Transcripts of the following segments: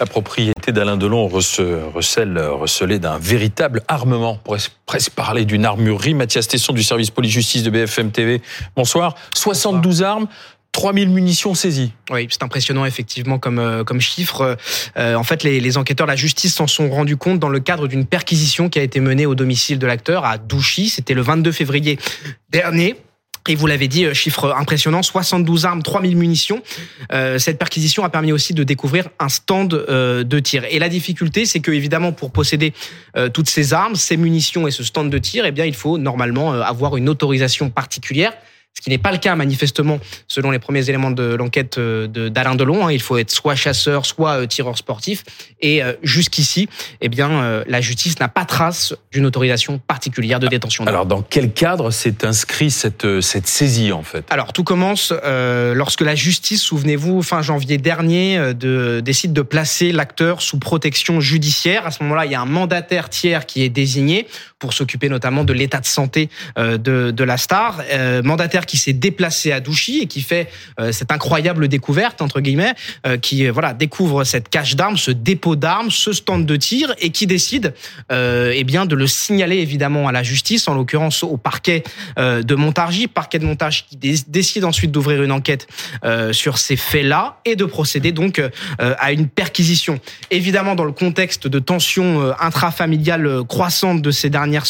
La propriété d'Alain Delon recèle, recelée d'un véritable armement. On pourrait presque parler d'une armurerie. Mathias Tesson du service police-justice de BFM TV. Bonsoir. 72 armes. 3000 munitions saisies. Oui, c'est impressionnant effectivement comme euh, comme chiffre. Euh, en fait, les, les, enquêteurs, la justice s'en sont rendus compte dans le cadre d'une perquisition qui a été menée au domicile de l'acteur à Douchy. C'était le 22 février dernier. Et vous l'avez dit, euh, chiffre impressionnant, 72 armes, 3000 munitions. Euh, cette perquisition a permis aussi de découvrir un stand euh, de tir. Et la difficulté, c'est que évidemment, pour posséder toutes ces armes, ces munitions et ce stand de tir, eh bien, il faut normalement avoir une autorisation particulière ce qui n'est pas le cas manifestement selon les premiers éléments de l'enquête euh, d'Alain Delon. Hein. Il faut être soit chasseur, soit euh, tireur sportif. Et euh, jusqu'ici, eh bien, la justice n'a pas trace d'une autorisation particulière de détention. Alors, dans quel cadre s'est inscrit cette, cette saisie en fait? Alors, tout commence lorsque la justice, souvenez-vous, fin janvier dernier, de, décide de placer l'acteur sous protection judiciaire. À ce moment-là, il y a un mandataire tiers qui est désigné pour s'occuper notamment de l'état de santé de, de la star. mandataire qui s'est déplacé à Douchy et qui fait euh, cette incroyable découverte entre guillemets, euh, qui euh, voilà découvre cette cache d'armes, ce dépôt d'armes, ce stand de tir et qui décide eh bien de le signaler évidemment à la justice, en l'occurrence au parquet de Montargis, parquet de montage qui décide ensuite d'ouvrir une enquête sur ces faits-là et de procéder donc à une perquisition. Évidemment dans le contexte de tensions intrafamiliales croissantes de ces dernières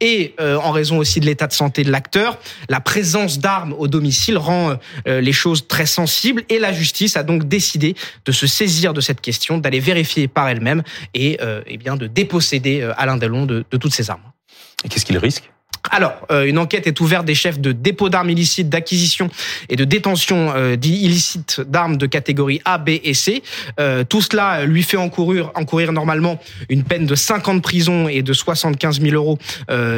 et en raison aussi de l'état de santé de l'acteur, la présence d'armes au domicile rend euh, les choses très sensibles et la justice a donc décidé de se saisir de cette question, d'aller vérifier par elle-même et, euh, eh bien de déposséder euh, Alain Delon de, de toutes ces armes. Et qu'est-ce qu'il risque? Alors, euh, une enquête est ouverte des chefs de dépôt d'armes illicites, d'acquisition et de détention euh, illicites d'armes de catégorie A, B et C. Euh, tout cela lui fait encourir, encourir normalement une peine de 5 ans de prison et de 75 000 euros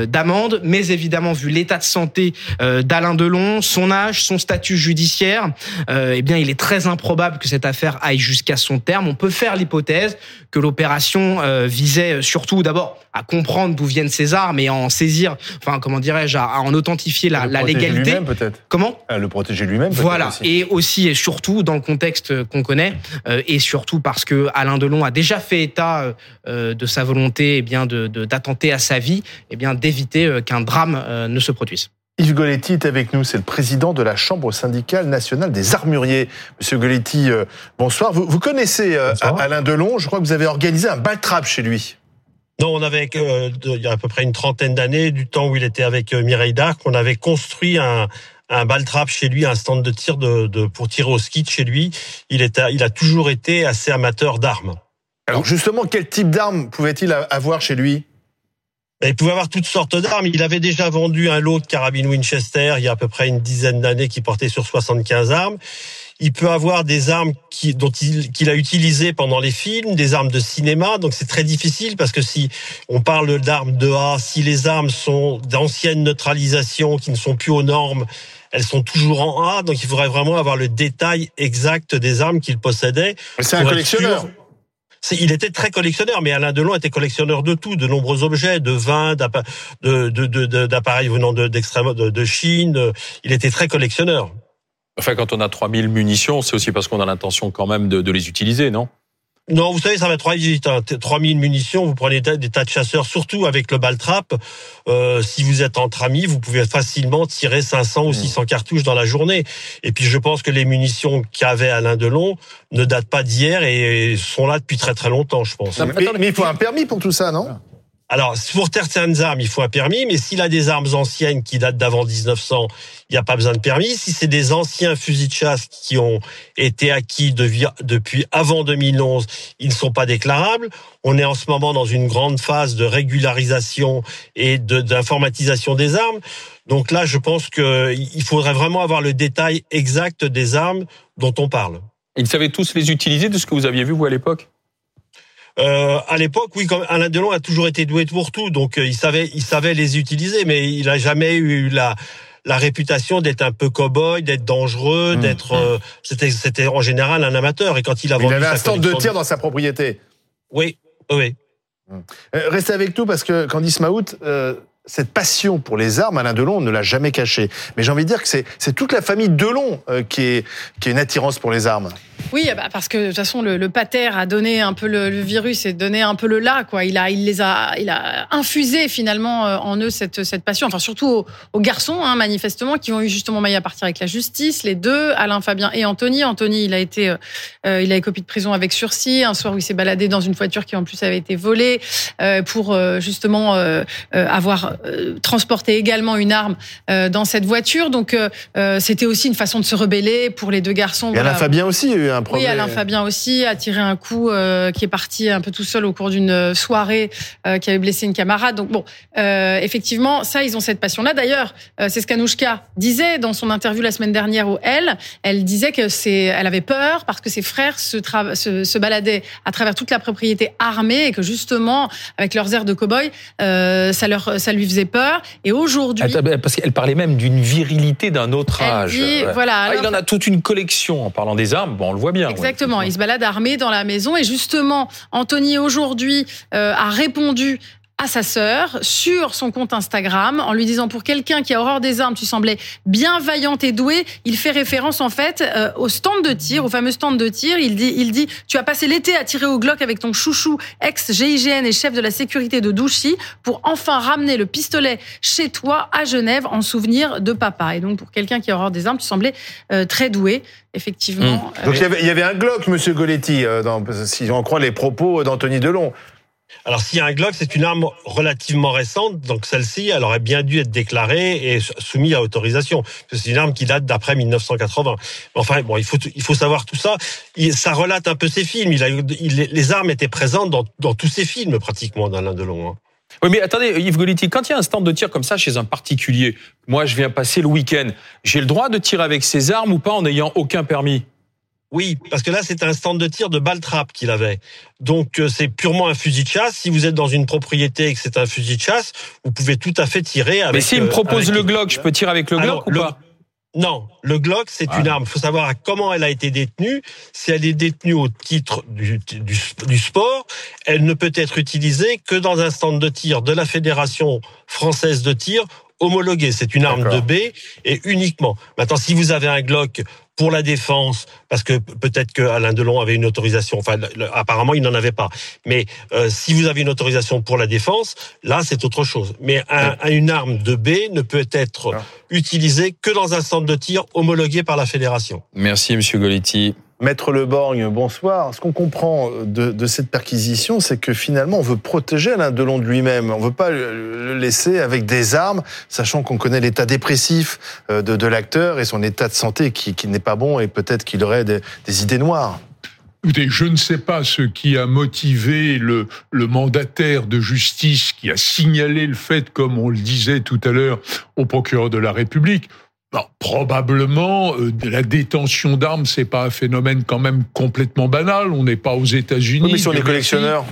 d'amende. Mais évidemment, vu l'état de santé d'Alain Delon, son âge, son statut judiciaire, eh bien, il est très improbable que cette affaire aille jusqu'à son terme. On peut faire l'hypothèse que l'opération visait surtout d'abord à comprendre d'où viennent ces armes et en saisir, enfin comment dirais-je, à, en authentifier la, la légalité. Lui-même peut-être. Comment à Le protéger lui-même. Voilà. Aussi. Et aussi et surtout dans le contexte qu'on connaît euh, et surtout parce que Alain Delon a déjà fait état euh, de sa volonté, eh bien de d'attenter à sa vie, eh bien d'éviter euh, qu'un drame euh, ne se produise. Yves Goletti est avec nous, c'est le président de la Chambre syndicale nationale des armuriers. Monsieur Goletti, euh, bonsoir. Vous, vous connaissez euh, bonsoir. Alain Delon, je crois que vous avez organisé un bal trap chez lui. Non, on avait, euh, il y a à peu près une trentaine d'années, du temps où il était avec euh, Mireille Darc, on avait construit un, un ball trap chez lui, un stand de tir de, de pour tirer au ski chez lui. Il, était, il a toujours été assez amateur d'armes. Alors justement, quel type d'armes pouvait-il avoir chez lui? Il pouvait avoir toutes sortes d'armes. Il avait déjà vendu un lot de carabines Winchester il y a à peu près une dizaine d'années qui portait sur 75 armes. Il peut avoir des armes qui, dont il, qu'il a utilisées pendant les films, des armes de cinéma. Donc c'est très difficile parce que si on parle d'armes de A, si les armes sont d'ancienne neutralisation qui ne sont plus aux normes, elles sont toujours en A. Donc il faudrait vraiment avoir le détail exact des armes qu'il possédait. C'est un collectionneur. Il était très collectionneur, mais Alain Delon était collectionneur de tout, de nombreux objets, de vins, d'appareils de, de, de, venant d'extrême de, de, Chine. Il était très collectionneur. Enfin, quand on a 3000 munitions, c'est aussi parce qu'on a l'intention quand même de, les utiliser, non? Non, vous savez, ça va trop vite. Hein. 3000 munitions, vous prenez des tas de chasseurs, surtout avec le baltrap. Euh, si vous êtes entre amis, vous pouvez facilement tirer 500 ou 600 mmh. cartouches dans la journée. Et puis, je pense que les munitions qu'avait Alain Delon ne datent pas d'hier et sont là depuis très très longtemps, je pense. mais, mais, il faut un permis pour tout ça, non? Alors, pour certaines armes, il faut un permis, mais s'il a des armes anciennes qui datent d'avant 1900, il n'y a pas besoin de permis. Si c'est des anciens fusils de chasse qui ont été acquis depuis avant 2011, ils ne sont pas déclarables. On est en ce moment dans une grande phase de régularisation et d'informatisation des armes. Donc là, je pense qu'il faudrait vraiment avoir le détail exact des armes dont on parle. Ils savaient tous les utiliser de ce que vous aviez vu, vous, à l'époque? Euh, à l'époque, oui, comme Alain Delon a toujours été doué pour tout, donc euh, il savait, il savait les utiliser, mais il a jamais eu la la réputation d'être un peu cow-boy, d'être dangereux, mmh. d'être. Euh, c'était, c'était en général un amateur. Et quand il a vendu il avait un stand de tir dans sa propriété. Oui, oui. Mmh. Euh, restez avec nous parce que Candice Maout, euh, cette passion pour les armes, Alain Delon ne l'a jamais caché. Mais j'ai envie de dire que c'est toute la famille Delon euh, qui, est, est une attirance pour les armes. Oui, bah parce que de toute façon, le, pater a donné un peu le, virus et donné un peu le là. Il a, les a, il a infusé finalement euh, en eux cette, passion. Enfin, surtout aux, garçons, hein, manifestement, qui ont eu justement maille à partir avec la justice, les deux, Alain Fabien et Anthony. Anthony, il a été, euh, il a copie de prison avec sursis un soir où il s'est baladé dans une voiture qui en plus avait été volée pour justement avoir transporté également une arme dans cette voiture. Donc, c'était aussi une façon de se rebeller pour les deux garçons. Et Alain Fabien aussi eu un oui, Alain Fabien aussi a tiré un coup euh, qui est parti un peu tout seul au cours d'une soirée euh, qui avait blessé une camarade. Donc bon, euh, effectivement, ça, ils ont cette passion-là. D'ailleurs, c'est ce qu'Anouchka disait dans son interview la semaine dernière au Elle. Elle disait que c'est, elle avait peur parce que ses frères se, se, se, baladaient à travers toute la propriété armée et que justement, avec leurs airs de cow-boy, ça leur, ça lui faisait peur. Et aujourd'hui, parce qu'elle parlait même d'une virilité d'un autre âge. Dit, Voilà. Ah, il en a toute une collection en parlant des armes. Bon, on le voit bien. Exactement. il se balade armé dans la maison. Et justement, Anthony aujourd'hui euh, a répondu à sa sœur sur son compte Instagram en lui disant pour quelqu'un qui a horreur des armes, tu semblais bien vaillante et douée. Il fait référence en fait euh, au stand de tir, au fameux stand de tir. Il dit, il dit, tu as passé l'été à tirer au Glock avec ton chouchou ex GIGN et chef de la sécurité de Douchy pour enfin ramener le pistolet chez toi à Genève en souvenir de papa. Et donc pour quelqu'un qui a horreur des armes, tu semblais euh, très doué effectivement. Mmh. Donc il y, avait, il y, avait, un Glock, Monsieur Goletti, euh, dans, si on croit les propos d'Anthony Delon. Alors, s'il y a un Glock, c'est une arme relativement récente, donc celle-ci, elle aurait bien dû être déclarée et soumise à autorisation. C'est une arme qui date d'après 1980. Enfin, bon, il faut il faut savoir tout ça. ça relate un peu ses films. Les armes étaient présentes dans, dans tous ses films pratiquement d'Alain Delon. Hein. Oui, mais attendez, Yves Goliti, quand il y a un stand de tir comme ça chez un particulier, moi je viens passer le week-end, j'ai le droit de tirer avec ses armes ou pas en n'ayant aucun permis? Oui, parce que là, c'est un stand de tir de balle qu'il avait. Donc, euh, c'est purement un fusil de chasse. Si vous êtes dans une propriété et que c'est un fusil de chasse, vous pouvez tout à fait tirer avec... Mais s'il me euh, propose le Glock, je peux tirer avec le Glock ou pas non, le Glock, c'est une arme. Il faut savoir comment elle a été détenue. Si elle est détenue au titre du, du, sport, elle ne peut être utilisée que dans un stand de tir de la Fédération française de tir homologué. C'est une arme de B et uniquement. Maintenant, si vous avez un Glock pour la défense, parce que peut-être que Alain Delon avait une autorisation, enfin apparemment il n'en avait pas. Mais euh, si vous avez une autorisation pour la défense, là c'est autre chose. Mais un, une arme de B ne peut être ah. utilisée que dans un centre de tir homologué par la fédération. Merci Monsieur Goletti. Maître Leborgne, bonsoir. Ce qu'on comprend de, cette perquisition, c'est que finalement, on veut protéger Alain Delon de lui-même. On ne veut pas le laisser avec des armes, sachant qu'on connaît l'état dépressif euh, de, l'acteur et son état de santé qui, n'est pas bon et peut-être qu'il aurait des, idées noires. Écoutez, je ne sais pas ce qui a motivé le, le, mandataire de justice qui a signalé le fait, comme on le disait tout à l'heure, au procureur de la République probablement, euh, la détention d'armes, c'est pas un phénomène quand même complètement banal. On n'est pas aux États-Unis. mais sur les collectionneurs.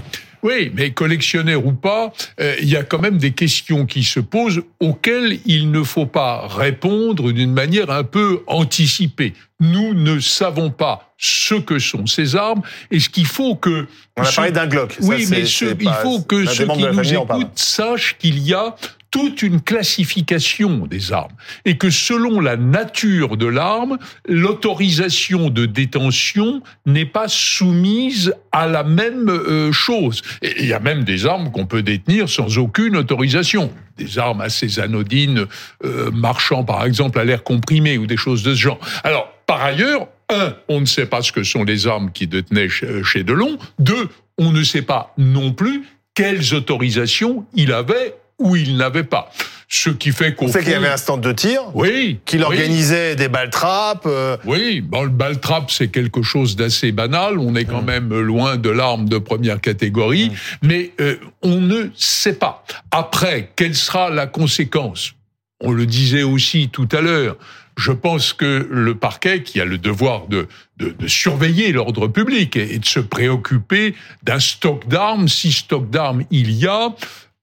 Oui, mais collectionneurs ou pas, euh, il y a quand même des questions qui se posent auxquelles il ne faut pas répondre d'une manière un peu anticipée. Nous ne savons pas ce que sont ces armes et ce qu'il faut que... On a parlé d'un Glock. Oui, mais il faut que ceux qui nous écoutent sachent qu'il y a toute une classification des armes et que selon la nature de l'arme, l'autorisation de détention n'est pas soumise à la même euh, chose. Et il y a même des armes qu'on peut détenir sans aucune autorisation. Des armes assez anodines, euh, marchant par exemple à l'air comprimé ou des choses de ce genre. Alors, par ailleurs, un, on ne sait pas ce que sont les armes qui détenaient chez Delon. Deux, on ne sait pas non plus quelles autorisations il avait où il n'avait pas. Ce qui fait qu'on. sait qu'il y avait un stand de tir. Oui. Qu'il organisait des balles trappes. Euh. Oui, bon, le ball trap, c'est quelque chose d'assez banal. On est quand mmh. même loin de l'arme de première catégorie. Mmh. Mais euh, on ne sait pas. Après, quelle sera la conséquence? On le disait aussi tout à l'heure. Je pense que le parquet, qui a le devoir de, de, de surveiller l'ordre public et, et, de se préoccuper d'un stock d'armes, si stock d'armes il y a,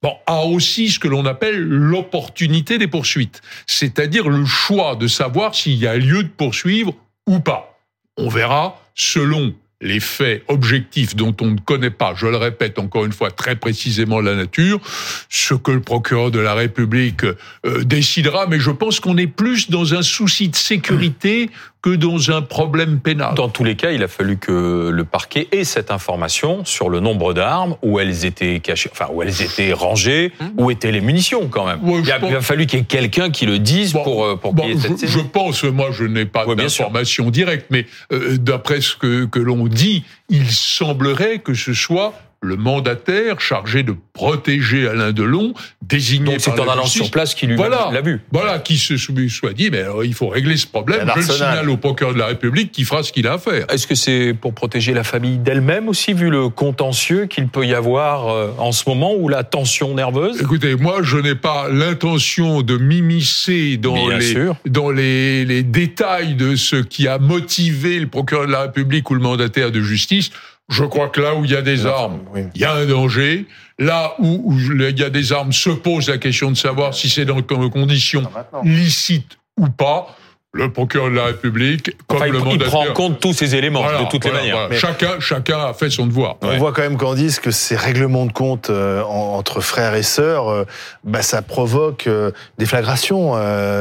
bon, a aussi ce que l'on appelle l'opportunité des poursuites, c'est-à-dire le choix de savoir s'il y a lieu de poursuivre ou pas. On verra selon les faits objectifs dont on ne connaît pas, je le répète encore une fois très précisément la nature, ce que le procureur de la République euh, décidera, mais je pense qu'on est plus dans un souci de sécurité que dans un problème pénal. Dans tous les cas, il a fallu que le parquet ait cette information sur le nombre d'armes, où elles étaient cachées, enfin où elles étaient rangées, hum. où étaient les munitions quand même. il, a, fallu qu'il y ait quelqu'un qui le dise pour euh, pour qu'il y ait cette je, je pense, moi je n'ai pas d'informations directes, mais euh, d'après ce que que l'on dit, il semblerait que ce soit le mandataire chargé de protéger Alain Delon, désigné Donc c'est en allant sur place qui lui voilà, l'a vu. Voilà, qui se soit dit, mais il faut régler ce problème. Je le signale au procureur de la République qui fera ce qu'il a à faire. Est-ce que c'est pour protéger la famille d'elle-même aussi, vu le contentieux qu'il peut y avoir euh, en ce moment ou la tension nerveuse? Écoutez, moi, je n'ai pas l'intention de m'immiscer dans, les, dans les, les détails de ce qui a motivé le procureur de la République ou le mandataire de justice. Je crois que là où il y a des armes, il y a un danger. Là où, il y a des armes, se pose la question de savoir si c'est dans conditions licites ou pas le procureur de la République, comme le il, il prend en compte tous ces éléments de toutes les manières. Chacun, chacun a fait son devoir. On voit quand même, Candice, que ces règlements de compte euh, entre frères et sœurs, euh, bah, ça provoque euh, des flagrations,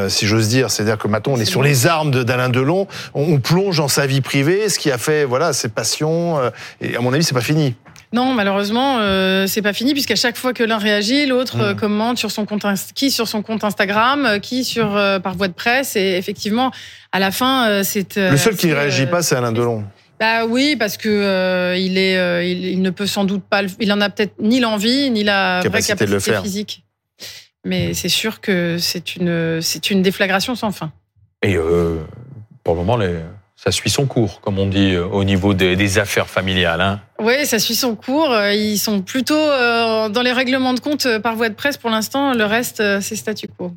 si j'ose dire. C'est-à-dire que maintenant, on est sur les armes d'Alain Delon, on, plonge dans sa vie privée, ce qui a fait, voilà, ses passions. et à mon avis, c'est pas fini. Non, malheureusement, euh, c'est pas fini puisqu'à chaque fois que l'un réagit, l'autre euh, commente sur son compte qui sur son compte Instagram, euh, qui sur euh, par voie de presse. Et effectivement, à la fin, c'est le seul qui ne réagit pas, c'est Alain Delon. Bah oui, parce que il est, il, ne peut sans doute pas, il en a peut-être ni l'envie ni la capacité vraie capacité de le faire. physique. Mais c'est sûr que c'est une, c'est une déflagration sans fin. Et pour le moment, les ça suit son cours, comme on dit euh, au niveau des, affaires familiales. Hein. Oui, ça suit son cours. Euh, ils sont plutôt euh, dans les règlements de compte par voie de presse pour l'instant. Le reste, c'est statu quo.